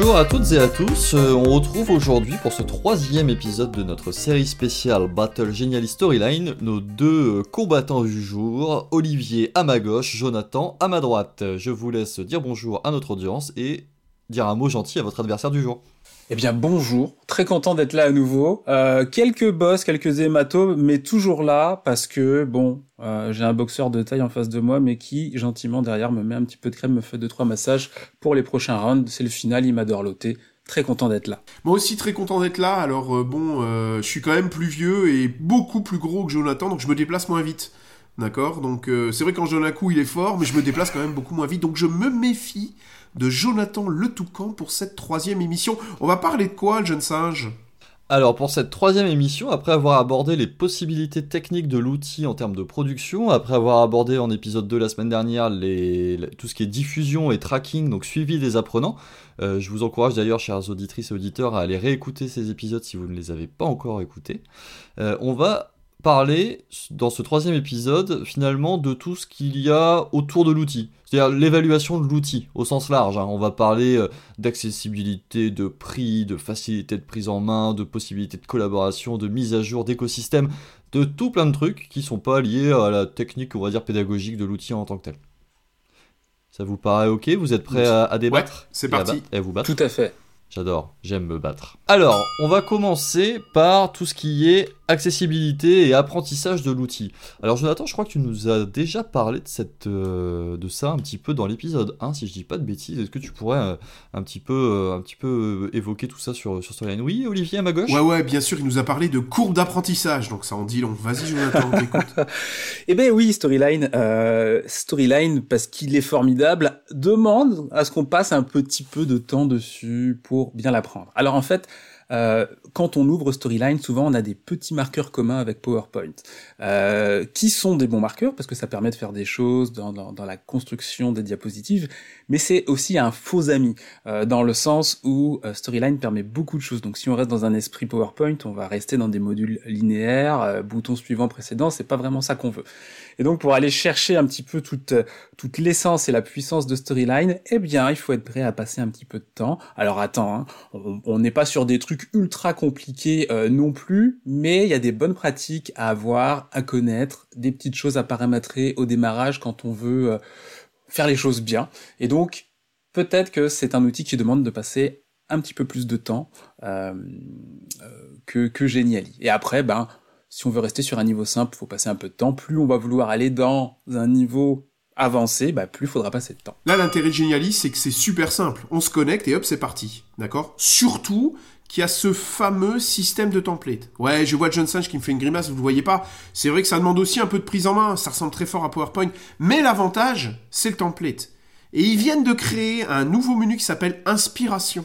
Bonjour à toutes et à tous, euh, on retrouve aujourd'hui pour ce troisième épisode de notre série spéciale Battle Genially Storyline nos deux euh, combattants du jour, Olivier à ma gauche, Jonathan à ma droite. Je vous laisse dire bonjour à notre audience et dire un mot gentil à votre adversaire du jour. Eh bien bonjour, très content d'être là à nouveau. Euh, quelques boss, quelques hématomes, mais toujours là parce que bon, euh, j'ai un boxeur de taille en face de moi, mais qui gentiment derrière me met un petit peu de crème, me fait deux trois massages pour les prochains rounds. C'est le final, il m'a dorloté. Très content d'être là. Moi aussi très content d'être là. Alors euh, bon, euh, je suis quand même plus vieux et beaucoup plus gros que Jonathan, donc je me déplace moins vite. D'accord Donc euh, c'est vrai qu'en coup il est fort, mais je me déplace quand même beaucoup moins vite. Donc je me méfie de Jonathan Le Toucan pour cette troisième émission. On va parler de quoi, le jeune singe? Alors pour cette troisième émission, après avoir abordé les possibilités techniques de l'outil en termes de production, après avoir abordé en épisode 2 la semaine dernière tout ce qui est diffusion et tracking, donc suivi des apprenants, euh, je vous encourage d'ailleurs, chers auditrices et auditeurs, à aller réécouter ces épisodes si vous ne les avez pas encore écoutés. Euh, on va parler dans ce troisième épisode finalement de tout ce qu'il y a autour de l'outil, c'est-à-dire l'évaluation de l'outil au sens large. hein. On va parler euh, d'accessibilité, de prix, de facilité de prise en main, de possibilité de collaboration, de mise à jour d'écosystème, de tout plein de trucs qui sont pas liés à la technique, on va dire pédagogique de l'outil en tant que tel. Ça vous paraît ok? Vous êtes prêts à, à débattre? Ouais, c'est Et à parti. battre- Et à vous battre? Tout à fait. J'adore, j'aime me battre. Alors, on va commencer par tout ce qui est accessibilité et apprentissage de l'outil. Alors Jonathan, je crois que tu nous as déjà parlé de, cette, euh, de ça un petit peu dans l'épisode 1, si je dis pas de bêtises. Est-ce que tu pourrais euh, un petit peu, euh, un petit peu évoquer tout ça sur, sur Storyline Oui, Olivier, à ma gauche? Ouais, ouais, bien sûr, il nous a parlé de courbe d'apprentissage, donc ça en dit long. Vas-y, Jonathan, on t'écoute. Eh ben oui, Storyline, euh, Storyline parce qu'il est formidable, demande à ce qu'on passe un petit peu de temps dessus pour bien l'apprendre. Alors en fait, euh, quand on ouvre Storyline, souvent on a des petits marqueurs communs avec PowerPoint, euh, qui sont des bons marqueurs parce que ça permet de faire des choses dans, dans, dans la construction des diapositives, mais c'est aussi un faux ami euh, dans le sens où euh, Storyline permet beaucoup de choses. Donc si on reste dans un esprit PowerPoint, on va rester dans des modules linéaires, euh, bouton suivant précédent, c'est pas vraiment ça qu'on veut. Et donc pour aller chercher un petit peu toute toute l'essence et la puissance de Storyline, eh bien il faut être prêt à passer un petit peu de temps. Alors attends, hein, on on n'est pas sur des trucs ultra compliqués euh, non plus, mais il y a des bonnes pratiques à avoir, à connaître, des petites choses à paramétrer au démarrage quand on veut euh, faire les choses bien. Et donc peut-être que c'est un outil qui demande de passer un petit peu plus de temps euh, que, que Geniali. Et après, ben, si on veut rester sur un niveau simple, faut passer un peu de temps. Plus on va vouloir aller dans un niveau avancé, bah, plus il faudra passer de temps. Là, l'intérêt de Geniali, c'est que c'est super simple. On se connecte et hop, c'est parti. D'accord? Surtout qu'il y a ce fameux système de template. Ouais, je vois John Singe qui me fait une grimace, vous le voyez pas. C'est vrai que ça demande aussi un peu de prise en main, ça ressemble très fort à PowerPoint. Mais l'avantage, c'est le template. Et ils viennent de créer un nouveau menu qui s'appelle Inspiration.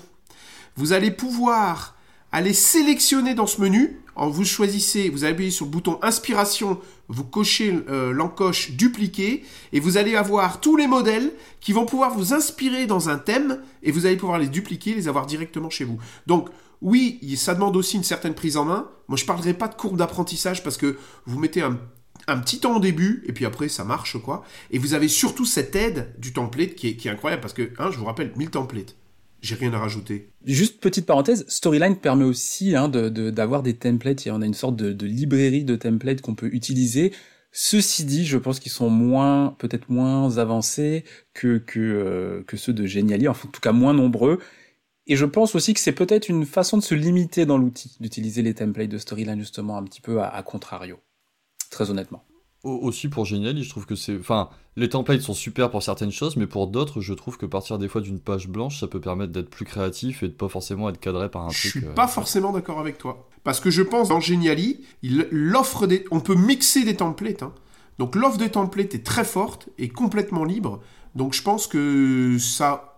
Vous allez pouvoir aller sélectionner dans ce menu. En vous choisissez, vous appuyez sur le bouton Inspiration, vous cochez euh, l'encoche Dupliquer et vous allez avoir tous les modèles qui vont pouvoir vous inspirer dans un thème et vous allez pouvoir les dupliquer, les avoir directement chez vous. Donc oui, ça demande aussi une certaine prise en main. Moi, je parlerai pas de courbe d'apprentissage parce que vous mettez un, petit temps au début et puis après ça marche quoi. Et vous avez surtout cette aide du template qui est, incroyable parce que, hein, je vous rappelle, 1000 templates. J'ai rien à rajouter. Juste petite parenthèse, Storyline permet aussi hein, d'avoir des templates, et on a une sorte de, librairie de templates qu'on peut utiliser. Ceci dit, je pense qu'ils sont moins, peut-être moins avancés que que, euh, que ceux de Geniali, enfin, en tout cas moins nombreux. Et je pense aussi que c'est peut-être une façon de se limiter dans l'outil, d'utiliser les templates de Storyline justement un petit peu à, à contrario. Très honnêtement. Au- Aussi pour Geniali, je trouve que c'est. Enfin, les templates sont super pour certaines choses, mais pour d'autres, je trouve que partir des fois d'une page blanche, ça peut permettre d'être plus créatif et de pas forcément être cadré par un Je truc. suis euh, pas forcément d'accord avec toi. Parce que je pense dans Geniali, il l'offre des, on peut mixer des templates. hein. Donc l'offre des templates est très forte et complètement libre. Donc je pense que ça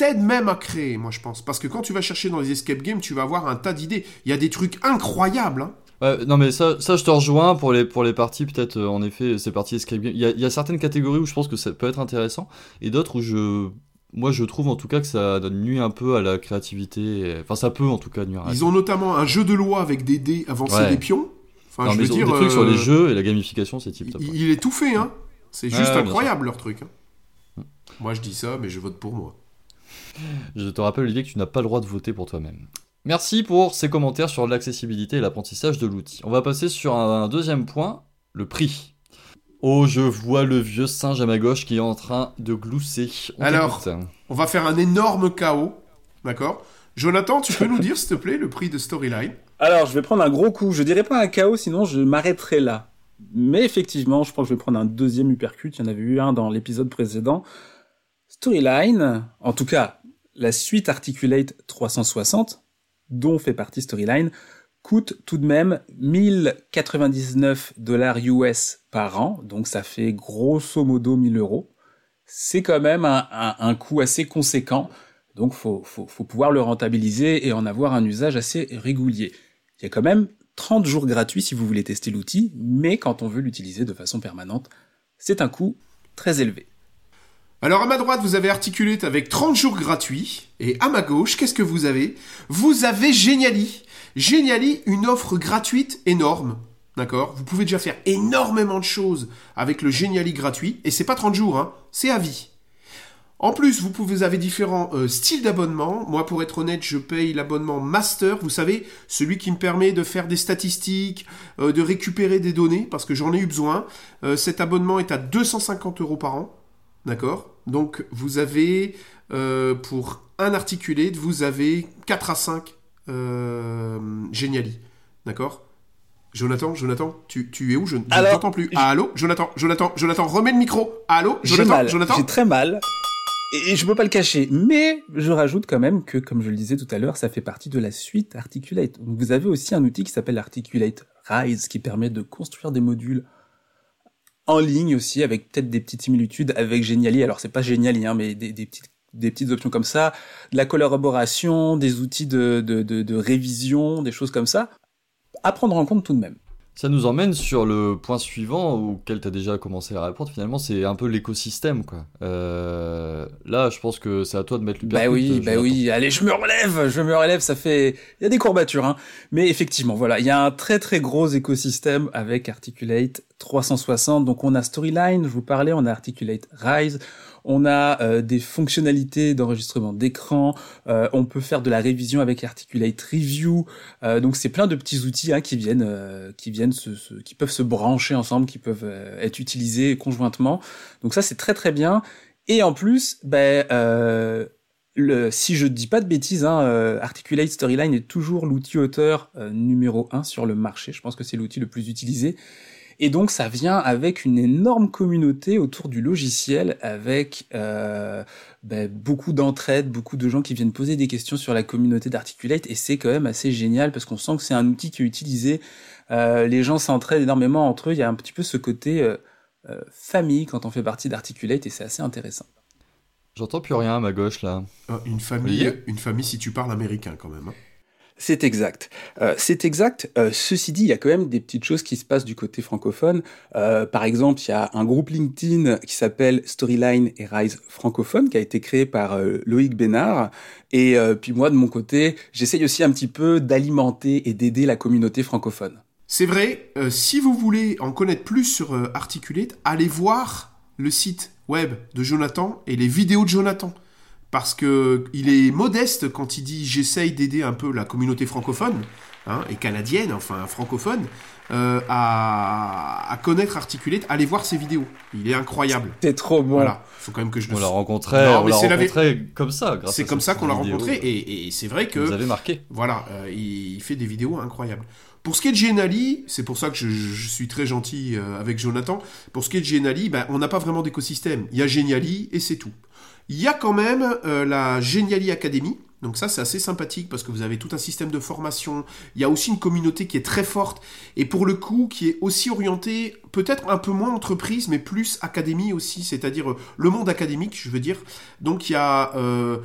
t'aide même à créer, moi je pense. Parce que quand tu vas chercher dans les escape games, tu vas avoir un tas d'idées. Il y a des trucs incroyables. hein. Ouais, non mais ça, ça je te rejoins pour les, pour les parties peut-être euh, en effet ces parties escape game. Il y a, il y a certaines catégories où je pense que ça peut être intéressant et d'autres où je moi je trouve en tout cas que ça donne nuit un peu à la créativité. Enfin ça peut en tout cas nuire. à Ils ont notamment un jeu de loi avec des dés avancés Ouais. des pions. Enfin, non, je mais veux dire, des trucs sur euh, les jeux et la gamification c'est type il, il est tout fait, hein. C'est juste incroyable leur truc. hein. Moi je dis ça, mais je vote pour moi. Je te rappelle, Olivier, que tu n'as pas le droit de voter pour toi-même. Merci pour ces commentaires sur l'accessibilité et l'apprentissage de l'outil. On va passer sur un deuxième point, le prix. Oh, je vois le vieux singe à ma gauche qui est en train de glousser. Alors, on va faire un énorme chaos, d'accord? Jonathan, tu peux nous dire, s'il te plaît, le prix de Storyline? Alors, je vais prendre un gros coup. Je dirais pas un chaos, sinon je m'arrêterai là. Mais effectivement, je pense que je vais prendre un deuxième uppercut. Il y en avait eu un dans l'épisode précédent. Storyline, en tout cas, la suite Articulate 360, dont fait partie Storyline, coûte tout de même 1099 dollars US par an, donc ça fait grosso modo 1000 euros. C'est quand même un, coût assez conséquent, donc faut, pouvoir le rentabiliser et en avoir un usage assez régulier. Il y a quand même 30 jours gratuits si vous voulez tester l'outil, mais quand on veut l'utiliser de façon permanente, c'est un coût très élevé. Alors à ma droite, vous avez Articulate avec 30 jours gratuits, et à ma gauche, qu'est-ce que vous avez? Vous avez Geniali Geniali, une offre gratuite énorme. D'accord? Vous pouvez déjà faire énormément de choses avec le Geniali gratuit. Et c'est pas 30 jours, hein, c'est à vie. En plus, vous, pouvez, vous avez différents euh, styles d'abonnement. Moi, pour être honnête, je paye l'abonnement Master. Vous savez, celui qui me permet de faire des statistiques, euh, de récupérer des données, parce que j'en ai eu besoin. Euh, cet abonnement est à 250 euros par an. D'accord? Donc, vous avez, pour un articulé, vous avez 4 à 5 euh, Geniali. D'accord? Jonathan, Jonathan, tu, tu es où? Je ne t'entends plus. Ah, allô? Jonathan, Jonathan, Jonathan, remets le micro. allô? Jonathan, Jonathan? J'ai très mal. Et je peux pas le cacher, mais je rajoute quand même que, comme je le disais tout à l'heure, ça fait partie de la suite Articulate. vous avez aussi un outil qui s'appelle Articulate Rise, qui permet de construire des modules en ligne aussi, avec peut-être des petites similitudes avec Geniali. Alors c'est pas Geniali, hein, mais des, des petites des petites options comme ça, de la collaboration, des outils de, de, de, révision, des choses comme ça, à prendre en compte tout de même. Ça nous emmène sur le point suivant auquel tu as déjà commencé à répondre. Finalement, c'est un peu l'écosystème, quoi. Euh, là, je pense que c'est à toi de mettre le Bah oui, bah oui. Allez, je me relève, je me relève. Ça fait, il y a des courbatures, hein. Mais effectivement, voilà, il y a un très très gros écosystème avec Articulate 360. Donc, on a Storyline, je vous parlais, on a Articulate Rise. On a euh, des fonctionnalités d'enregistrement d'écran. Euh, on peut faire de la révision avec Articulate Review. Euh, donc c'est plein de petits outils hein, qui viennent, qui viennent se, qui peuvent se brancher ensemble, qui peuvent être utilisés conjointement. Donc ça c'est très très bien. Et en plus, ben le, si je dis pas de bêtises, hein, Articulate Storyline est toujours l'outil auteur numéro un sur le marché. Je pense que c'est l'outil le plus utilisé. Et donc ça vient avec une énorme communauté autour du logiciel, avec euh, ben, beaucoup d'entraide, beaucoup de gens qui viennent poser des questions sur la communauté d'Articulate, et c'est quand même assez génial parce qu'on sent que c'est un outil qui est utilisé. Euh, les gens s'entraident énormément entre eux. Il y a un petit peu ce côté euh, famille quand on fait partie d'Articulate, et c'est assez intéressant. J'entends plus rien à ma gauche là. une famille, une famille si tu parles américain quand même. Hein. C'est exact. Euh, c'est exact. Euh, ceci dit, il y a quand même des petites choses qui se passent du côté francophone. Euh, par exemple, il y a un groupe LinkedIn qui s'appelle Storyline et Rise francophone qui a été créé par Loïc Bénard. Et puis moi, de mon côté, j'essaye aussi un petit peu d'alimenter et d'aider la communauté francophone. C'est vrai. si vous voulez en connaître plus sur Articulate, allez voir le site web de Jonathan et les vidéos de Jonathan parce que il est modeste quand il dit j'essaye d'aider un peu la communauté francophone hein, et canadienne, enfin francophone, euh, à, connaître Articulate, allez voir ses vidéos. Il est incroyable. C'est trop bon. Voilà, faut quand même que je le. On l'a rencontré, on l'a rencontré comme ça. C'est comme ça qu'on l'a rencontré et, c'est vrai que. Vous avez marqué. Voilà, euh, il fait des vidéos incroyables. Pour ce qui est de Genali, c'est pour ça que je, suis très gentil euh, avec Jonathan. Pour ce qui est de Genali, ben, on n'a pas vraiment d'écosystème. Il y a Geniali et c'est tout. Il y a quand même euh, la Geniali Academy. Donc ça, c'est assez sympathique parce que vous avez tout un système de formation. Il y a aussi une communauté qui est très forte et pour le coup qui est aussi orientée peut-être un peu moins entreprise, mais plus académie aussi, c'est-à-dire euh, le monde académique, je veux dire. Donc il y a euh,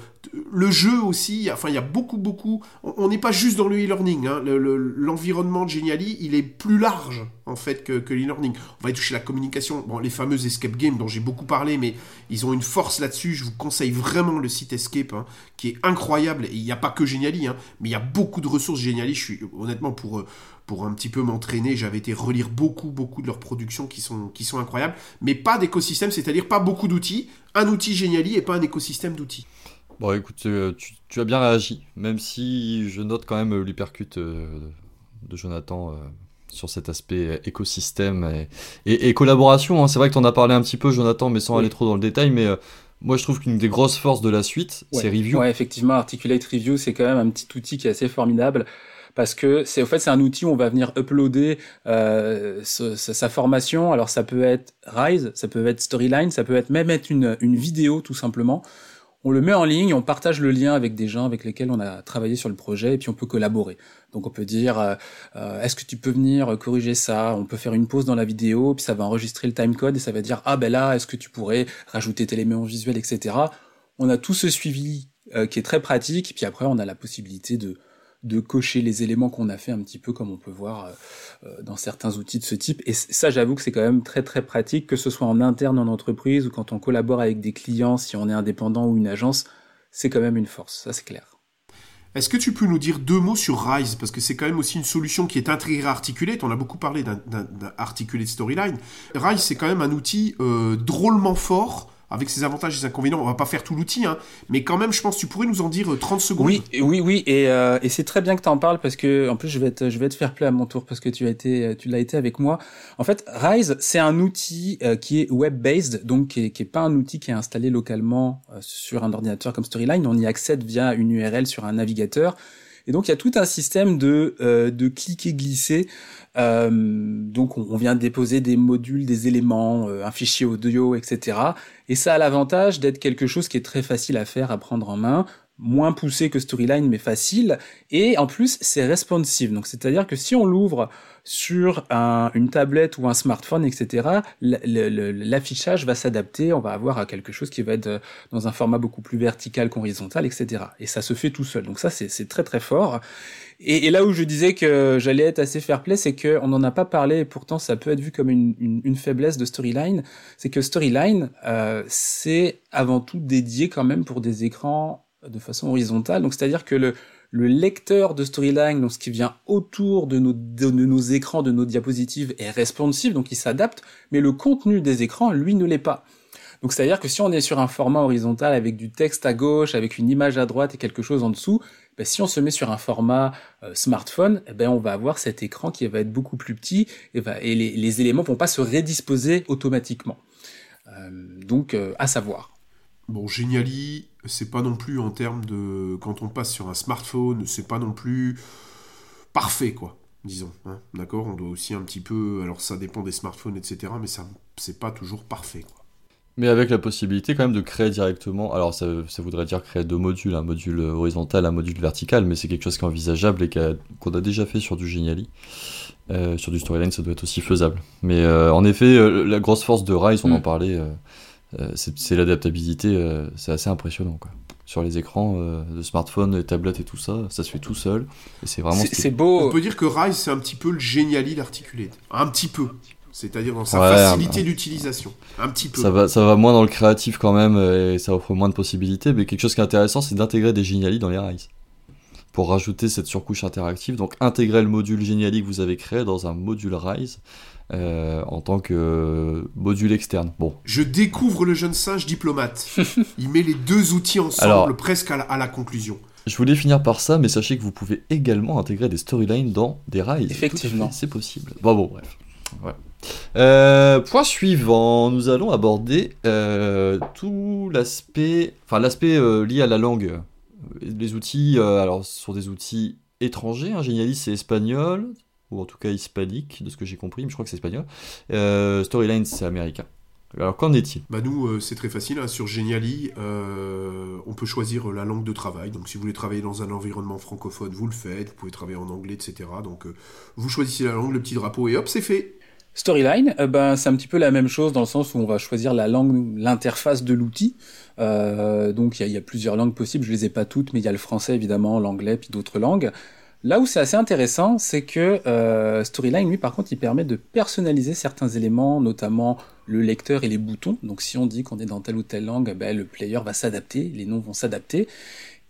le jeu aussi, enfin il y a beaucoup, beaucoup. On n'est pas juste dans le e-learning. Hein. L'environnement de Geniali, il est plus large en fait que, l'e-learning. On va y toucher la communication. Bon, les fameuses escape games dont j'ai beaucoup parlé, mais ils ont une force là-dessus. Je vous conseille vraiment le site Escape, hein, qui est incroyable. Et il n'y a pas que Geniali, hein, mais il y a beaucoup de ressources Geniali. Je suis honnêtement pour euh, pour un petit peu m'entraîner, j'avais été relire beaucoup, beaucoup de leurs productions qui sont, qui sont incroyables, mais pas d'écosystème, c'est-à-dire pas beaucoup d'outils, un outil Geniali et pas un écosystème d'outils. Bon, écoute, tu, as bien réagi, même si je note quand même l'hypercute de Jonathan sur cet aspect écosystème et, collaboration. Hein. C'est vrai que tu en as parlé un petit peu, Jonathan, mais sans aller trop dans le détail, mais moi, je trouve qu'une des grosses forces de la suite, c'est Review. Ouais, effectivement, Articulate Review, c'est quand même un petit outil qui est assez formidable parce que c'est au fait c'est un outil où on va venir uploader euh, sa, formation. Alors ça peut être Rise, ça peut être Storyline, ça peut être même être une, une vidéo tout simplement on le met en ligne, on partage le lien avec des gens avec lesquels on a travaillé sur le projet et puis on peut collaborer. Donc on peut dire euh, euh, est-ce que tu peux venir corriger ça? On peut faire une pause dans la vidéo, puis ça va enregistrer le timecode et ça va dire ah ben là est-ce que tu pourrais rajouter tel élément visuel, etc. On a tout ce suivi euh, qui est très pratique, puis après on a la possibilité de de cocher les éléments qu'on a fait un petit peu comme on peut voir euh, euh, dans certains outils de ce type. Et ça, j'avoue que c'est quand même très très pratique, que ce soit en interne en entreprise ou quand on collabore avec des clients, si on est indépendant ou une agence, c'est quand même une force, ça c'est clair. Est-ce que tu peux nous dire deux mots sur Rise? Parce que c'est quand même aussi une solution qui est intégrée à Articulate. On a beaucoup parlé d'un Articulate Storyline. Rise, c'est quand même un outil euh, drôlement fort avec ses avantages et ses inconvénients. On va pas faire tout l'outil, hein, mais quand même, je pense tu pourrais nous en dire 30 euh, secondes. Oui, oui, oui, et, euh, et c'est très bien que tu en parles parce que, en plus, je vais te, je vais te faire plaisir à mon tour parce que tu as été, tu l'as été avec moi. En fait, Rise, c'est un outil euh, qui est web-based, donc qui est, pas un outil qui est installé localement sur un ordinateur comme Storyline. On y accède via une URL sur un navigateur. Et donc il y a tout un système de, de cliquer glisser euh, donc on, vient déposer des modules, des éléments, euh, un fichier audio, etc. Et ça a l'avantage d'être quelque chose qui est très facile à faire, à prendre en main, moins poussé que Storyline, mais facile. Et en plus, c'est responsive. Donc c'est-à-dire que si on l'ouvre sur une tablette ou un smartphone, etc., l'affichage va s'adapter. On va avoir quelque chose qui va être dans un format beaucoup plus vertical qu'horizontal, etc. Et ça se fait tout seul. Donc ça, c'est très très fort. Et, là où je disais que j'allais être assez fair play, c'est qu'on n'en a pas parlé, et pourtant ça peut être vu comme une, faiblesse de Storyline, c'est que Storyline, euh, c'est avant tout dédié quand même pour des écrans de façon horizontale. Donc c'est-à-dire que le, le lecteur de Storyline, donc ce qui vient autour de nos, de, nos écrans, de nos diapositives, est responsive, donc il s'adapte, mais le contenu des écrans, lui, ne l'est pas. Donc c'est-à-dire que si on est sur un format horizontal avec du texte à gauche, avec une image à droite et quelque chose en dessous, ben, si on se met sur un format euh, smartphone, eh ben on va avoir cet écran qui va être beaucoup plus petit et, va, et les, les, éléments vont pas se redisposer automatiquement. Euh, donc euh, à savoir. Bon, Geniali, c'est pas non plus en termes de quand on passe sur un smartphone, c'est pas non plus parfait quoi, disons. Hein, D'accord, on doit aussi un petit peu, alors ça dépend des smartphones, etc. Mais ça, c'est pas toujours parfait quoi. Mais avec la possibilité quand même de créer directement, alors ça, ça voudrait dire créer deux modules, un module horizontal, un module vertical, mais c'est quelque chose qui est envisageable et qu'on a, déjà fait sur du Geniali. Euh, sur du Storyline, ça doit être aussi faisable. Mais euh, en effet, euh, la grosse force de Rise, on en mm. parlait, c'est l'adaptabilité, c'est assez impressionnant. Quoi. Sur les écrans de smartphone, les tablettes et tout ça, ça se fait tout seul. Et c'est vraiment. C'est beau. On peut dire que Rise, c'est un petit peu le Geniali d'Articulate. Un petit peu c'est-à-dire dans sa facilité d'utilisation, un petit peu. Ça va, ça va moins dans le créatif quand même, et ça offre moins de possibilités, mais quelque chose qui est intéressant, c'est d'intégrer des Geniali dans les Rise. Pour rajouter cette surcouche interactive, donc intégrer le module Geniali que vous avez créé dans un module Rise. Euh, en tant que module externe. Bon. Je découvre le jeune singe diplomate. Il met les deux outils ensemble presque à la, conclusion. Je voulais finir par ça, mais sachez que vous pouvez également intégrer des storylines dans des Rise. Effectivement. C'est possible. Bon, bon, bref. Ouais. Euh, point suivant, nous allons aborder euh, tout l'aspect, enfin l'aspect euh, lié à la langue. Les outils, alors ce sont des outils étrangers. Hein, c'est espagnol ou en tout cas hispanique, de ce que j'ai compris, mais je crois que c'est espagnol. Storyline c'est américain. Alors qu'en est-il? Bah nous c'est très facile. Hein. Sur Geniali, on peut choisir la langue de travail. Donc si vous voulez travailler dans un environnement francophone, vous le faites. Vous pouvez travailler en anglais, etc. Donc vous choisissez la langue, le petit drapeau et hop c'est fait. Storyline, euh, ben, c'est un petit peu la même chose dans le sens où on va choisir la langue, l'interface de l'outil. Euh, donc il y, a plusieurs langues possibles, je les ai pas toutes, mais il y a le français évidemment, l'anglais, puis d'autres langues. Là où c'est assez intéressant, c'est que euh, Storyline, lui, par contre, il permet de personnaliser certains éléments, notamment le lecteur et les boutons. Donc si on dit qu'on est dans telle ou telle langue, ben, le player va s'adapter, les noms vont s'adapter.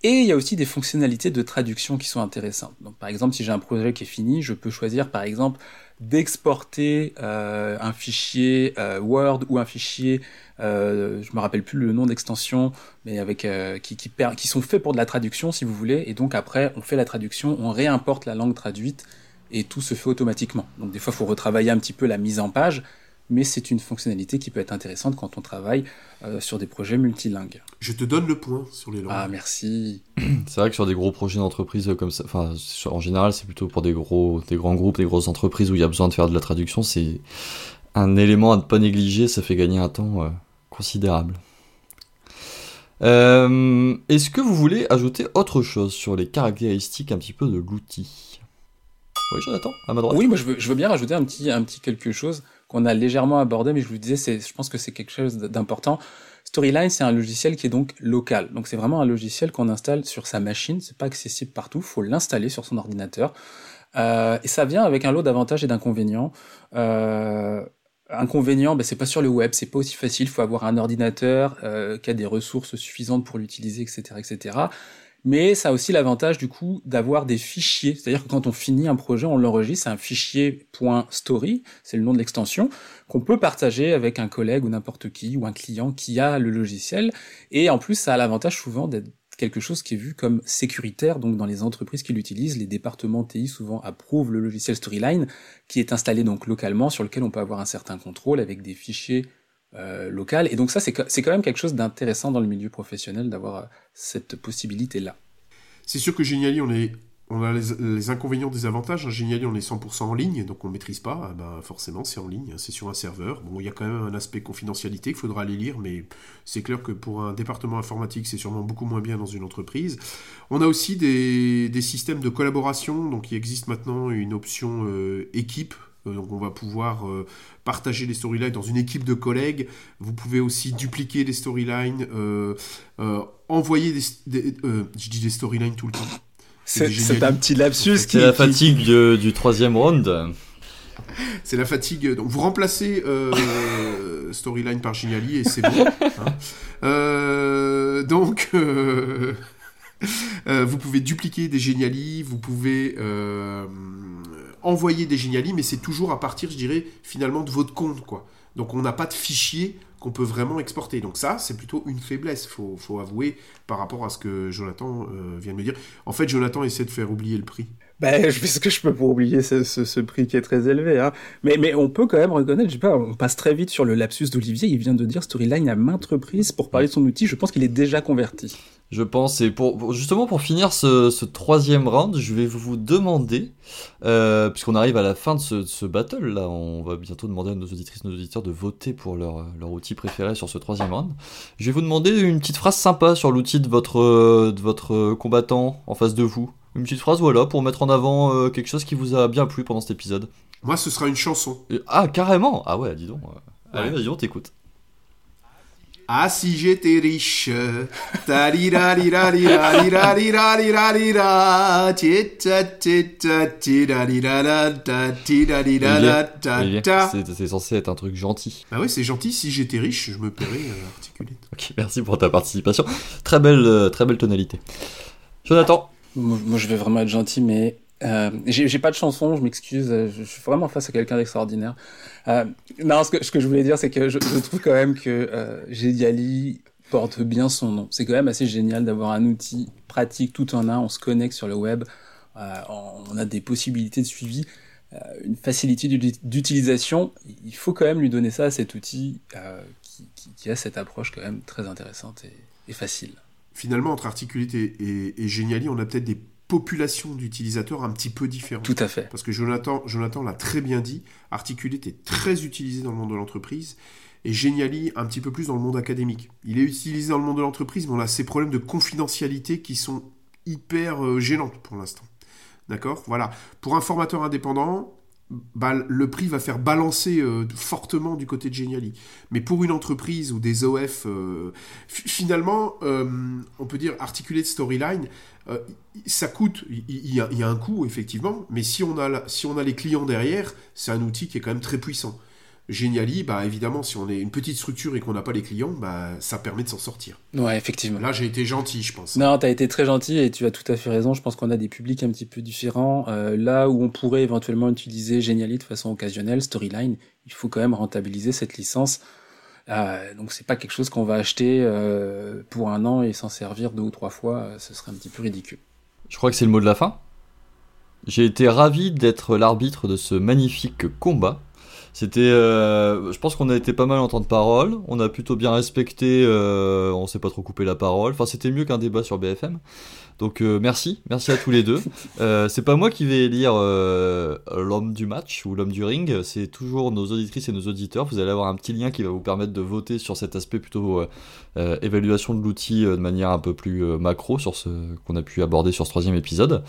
Et il y a aussi des fonctionnalités de traduction qui sont intéressantes. Donc, par exemple, si j'ai un projet qui est fini, je peux choisir, par exemple, d'exporter un fichier Word ou un fichier, je me rappelle plus le nom d'extension, mais avec qui, qui, qui sont faits pour de la traduction si vous voulez, et donc après on fait la traduction, on réimporte la langue traduite et tout se fait automatiquement. Donc des fois il faut retravailler un petit peu la mise en page, mais c'est une fonctionnalité qui peut être intéressante quand on travaille euh, sur des projets multilingues. Je te donne le point sur les langues. Ah, merci. C'est vrai que sur des gros projets d'entreprise comme ça, enfin, en général, c'est plutôt pour des gros, des grands groupes, des grosses entreprises où il y a besoin de faire de la traduction. C'est un élément à ne pas négliger, ça fait gagner un temps euh, considérable. Euh, est-ce que vous voulez ajouter autre chose sur les caractéristiques un petit peu de l'outil? Oui, Jonathan, à ma droite. Oui, moi je veux, je veux bien rajouter un petit, un petit quelque chose qu'on a légèrement abordé, mais je vous disais, c'est, je pense que c'est quelque chose d'important. Storyline, c'est un logiciel qui est donc local. Donc c'est vraiment un logiciel qu'on installe sur sa machine. C'est pas accessible partout. Faut l'installer sur son ordinateur. Euh, et ça vient avec un lot d'avantages et d'inconvénients. Euh, inconvénient, ben, c'est pas sur le web, c'est pas aussi facile. Il faut avoir un ordinateur euh, qui a des ressources suffisantes pour l'utiliser, etc., etc mais ça a aussi l'avantage du coup d'avoir des fichiers. C'est-à-dire que quand on finit un projet, on l'enregistre, c'est un fichier .story, c'est le nom de l'extension, qu'on peut partager avec un collègue ou n'importe qui, ou un client qui a le logiciel. Et en plus, ça a l'avantage souvent d'être quelque chose qui est vu comme sécuritaire, donc dans les entreprises qui l'utilisent, les départements TI souvent approuvent le logiciel Storyline, qui est installé donc localement, sur lequel on peut avoir un certain contrôle avec des fichiers euh, local. Et donc ça, c'est quand même quelque chose d'intéressant dans le milieu professionnel d'avoir euh, cette possibilité-là. C'est sûr que Geniali, on, a les, inconvénients des avantages. Hein. Geniali, on est 100% en ligne, donc on ne maîtrise pas. Ah ben, forcément, c'est en ligne, c'est sur un serveur. Bon, il y a quand même un aspect confidentialité, il faudra aller lire, mais c'est clair que pour un département informatique, c'est sûrement beaucoup moins bien dans une entreprise. On a aussi des, des systèmes de collaboration, donc il existe maintenant une option euh, équipe donc on va pouvoir euh, partager les storylines dans une équipe de collègues. Vous pouvez aussi dupliquer des storylines, euh, envoyer des, je dis des storylines tout le temps. C'est un petit lapsus. C'est la fatigue du troisième round. C'est la fatigue. Donc vous remplacez storyline par Geniali et c'est bon. Hein. donc vous pouvez dupliquer des Geniali, vous pouvez envoyer des génialis, mais c'est toujours à partir, je dirais, finalement de votre compte, quoi. Donc on n'a pas de fichier qu'on peut vraiment exporter. Donc ça, c'est plutôt une faiblesse, faut, faut avouer, par rapport à ce que Jonathan euh, vient de me dire. En fait, Jonathan essaie de faire oublier le prix. Ben, je fais ce que je peux pour oublier ce, ce, prix qui est très élevé. Hein. Mais, mais on peut quand même reconnaître, je sais pas, on passe très vite sur le lapsus d'Olivier. Il vient de dire Storyline à maintes reprises pour parler de son outil. Je pense qu'il est déjà converti. Je pense, et pour, justement pour finir ce, ce, troisième round, je vais vous demander, euh, puisqu'on arrive à la fin de ce, ce, battle, là, on va bientôt demander à nos auditrices, nos auditeurs de voter pour leur, leur outil préféré sur ce troisième round. Je vais vous demander une petite phrase sympa sur l'outil de votre, de votre combattant en face de vous. Une petite phrase, voilà, pour mettre en avant euh, quelque chose qui vous a bien plu pendant cet épisode. Moi, ce sera une chanson. ah, carrément Ah ouais, dis donc. Allez, vas-y, on t'écoute. Ah si j'étais riche, c'est censé être un truc gentil. Ah oui, c'est gentil. Si j'étais riche, je me paierais articulé. Ok, merci pour ta participation. Très belle, très belle tonalité. Jonathan. Moi, je vais vraiment être gentil, mais euh, j'ai pas de chanson, je m'excuse, je, suis vraiment face à quelqu'un d'extraordinaire. Euh, non, ce que, ce que, je voulais dire, c'est que je, je, trouve quand même que euh, Gédiali porte bien son nom. C'est quand même assez génial d'avoir un outil pratique tout en un, on se connecte sur le web, euh, on a des possibilités de suivi, euh, une facilité d'utilisation. Il faut quand même lui donner ça à cet outil qui, qui, qui, a cette approche quand même très intéressante et, et facile finalement, entre Articulate et, et, Geniali, on a peut-être des populations d'utilisateurs un petit peu différentes. Tout à fait. Parce que Jonathan, Jonathan l'a très bien dit, Articulate est très utilisé dans le monde de l'entreprise et Geniali un petit peu plus dans le monde académique. Il est utilisé dans le monde de l'entreprise, mais on a ces problèmes de confidentialité qui sont hyper euh, gênants pour l'instant. D'accord? Voilà. Pour un formateur indépendant, le prix va faire balancer euh, fortement du côté de Geniali. Mais pour une entreprise ou des OF, euh, finalement, euh, on peut dire articuler de storyline, ça coûte, il y, a, un coût effectivement, mais si on a, si on a les clients derrière, c'est un outil qui est quand même très puissant. Geniali, bah évidemment, si on est une petite structure et qu'on n'a pas les clients, bah ça permet de s'en sortir. Ouais, effectivement. Là, j'ai été gentil, je pense. Non, t'as été très gentil et tu as tout à fait raison. Je pense qu'on a des publics un petit peu différents. Euh, là où on pourrait éventuellement utiliser Geniali de façon occasionnelle, Storyline, il faut quand même rentabiliser cette licence. Euh, donc c'est pas quelque chose qu'on va acheter euh, pour un an et s'en servir deux ou trois fois. Euh, ce serait un petit peu ridicule. Je crois que c'est le mot de la fin. J'ai été ravi d'être l'arbitre de ce magnifique combat c'était, euh, je pense qu'on a été pas mal en temps de parole. On a plutôt bien respecté. Euh, on s'est pas trop coupé la parole. Enfin, c'était mieux qu'un débat sur BFM. Donc euh, merci, merci à tous les deux. c'est pas moi qui vais élire l'homme du match ou l'homme du ring. C'est toujours nos auditrices et nos auditeurs. Vous allez avoir un petit lien qui va vous permettre de voter sur cet aspect plutôt évaluation de l'outil de manière un peu plus macro sur ce qu'on a pu aborder sur ce troisième épisode.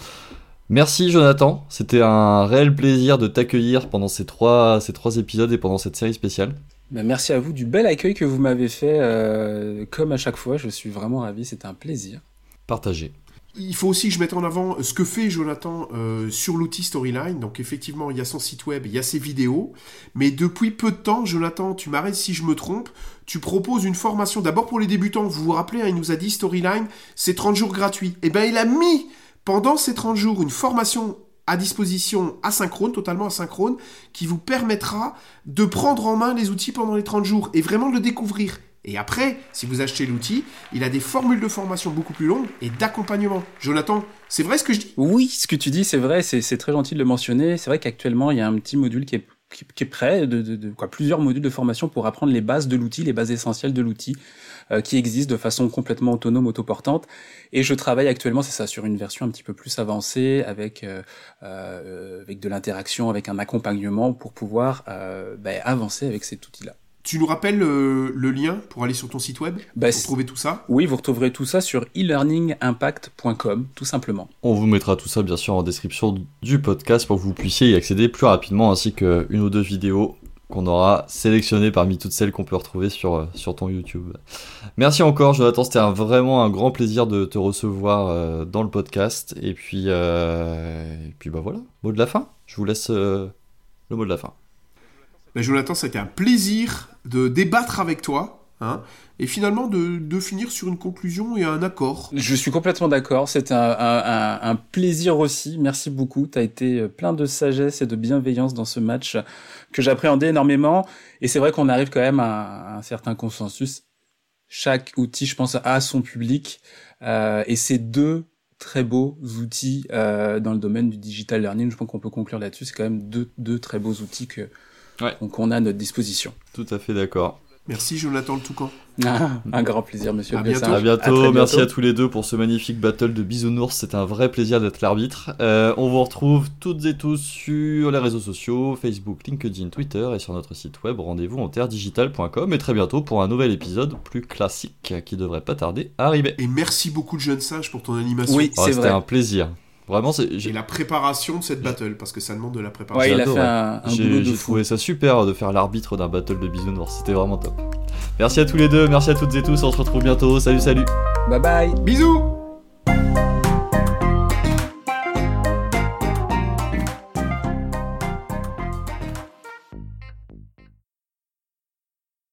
Merci Jonathan, c'était un réel plaisir de t'accueillir pendant ces trois, ces trois épisodes et pendant cette série spéciale. Ben, merci à vous du bel accueil que vous m'avez fait, euh, comme à chaque fois, je suis vraiment ravi, c'était un plaisir. Partagé. Il faut aussi que je mette en avant ce que fait Jonathan euh, sur l'outil Storyline. Donc effectivement, il y a son site web, il y a ses vidéos. Mais depuis peu de temps, Jonathan, tu m'arrêtes si je me trompe, tu proposes une formation d'abord pour les débutants. Vous vous rappelez, hein, il nous a dit Storyline, c'est 30 jours gratuits. Et eh ben il a mis pendant ces 30 jours une formation à disposition asynchrone, totalement asynchrone, qui vous permettra de prendre en main les outils pendant les 30 jours et vraiment de le découvrir. Et après, si vous achetez l'outil, il a des formules de formation beaucoup plus longues et d'accompagnement. Jonathan, c'est vrai ce que je dis? Oui, ce que tu dis, c'est vrai, c'est très gentil de le mentionner. C'est vrai qu'actuellement, il y a un petit module qui est, qui, est prêt, de, quoi, plusieurs modules de formation pour apprendre les bases de l'outil, les bases essentielles de l'outil. Euh, qui existe de façon complètement autonome, autoportante. Et je travaille actuellement, c'est ça, sur une version un petit peu plus avancée, avec euh, euh, avec de l'interaction, avec un accompagnement pour pouvoir ben, avancer avec cet outil-là. Tu nous rappelles le lien pour aller sur ton site web bah, Pour trouver tout ça? Oui, vous retrouverez tout ça sur e-learningimpact.com, tout simplement. On vous mettra tout ça bien sûr en description du podcast pour que vous puissiez y accéder plus rapidement, ainsi qu'une ou deux vidéos qu'on aura sélectionné parmi toutes celles qu'on peut retrouver sur, euh, sur ton YouTube. Merci encore Jonathan, c'était vraiment un grand plaisir de te recevoir euh, dans le podcast. Et puis, euh, et puis bah voilà, mot de la fin. Je vous laisse le mot de la fin. Ben Jonathan, c'était un plaisir de débattre avec toi. Hein, et finalement de, finir sur une conclusion et un accord. Je suis complètement d'accord, c'était un, plaisir aussi, merci beaucoup, tu as été plein de sagesse et de bienveillance dans ce match que j'appréhendais énormément, et c'est vrai qu'on arrive quand même à, un certain consensus. Chaque outil, je pense, a son public, euh, et c'est deux très beaux outils euh, dans le domaine du digital learning, je pense qu'on peut conclure là-dessus, c'est quand même deux, deux très beaux outils que qu'on a à notre disposition. Tout à fait d'accord. Merci Jonathan Le Toucan. Ah, un grand plaisir, monsieur. À bientôt. À bientôt. Merci à tous les deux pour ce magnifique battle de bisounours. C'est un vrai plaisir d'être l'arbitre. Euh, on vous retrouve toutes et tous sur les réseaux sociaux Facebook, LinkedIn, Twitter et sur notre site web rendez-vous en terredigital.com. Et très bientôt pour un nouvel épisode plus classique qui devrait pas tarder à arriver. Et merci beaucoup de Jeune Sage pour ton animation. Oui, c'est C'était un plaisir. Vraiment, c'est. Et la préparation de cette battle, parce que ça demande de la préparation. Ouais, il a fait un, un J'ai trouvé ça super de faire l'arbitre d'un battle de bisounours. C'était vraiment top. Merci à tous les deux, merci à toutes et tous. On se retrouve bientôt. Salut, salut. Bye bye. Bisous.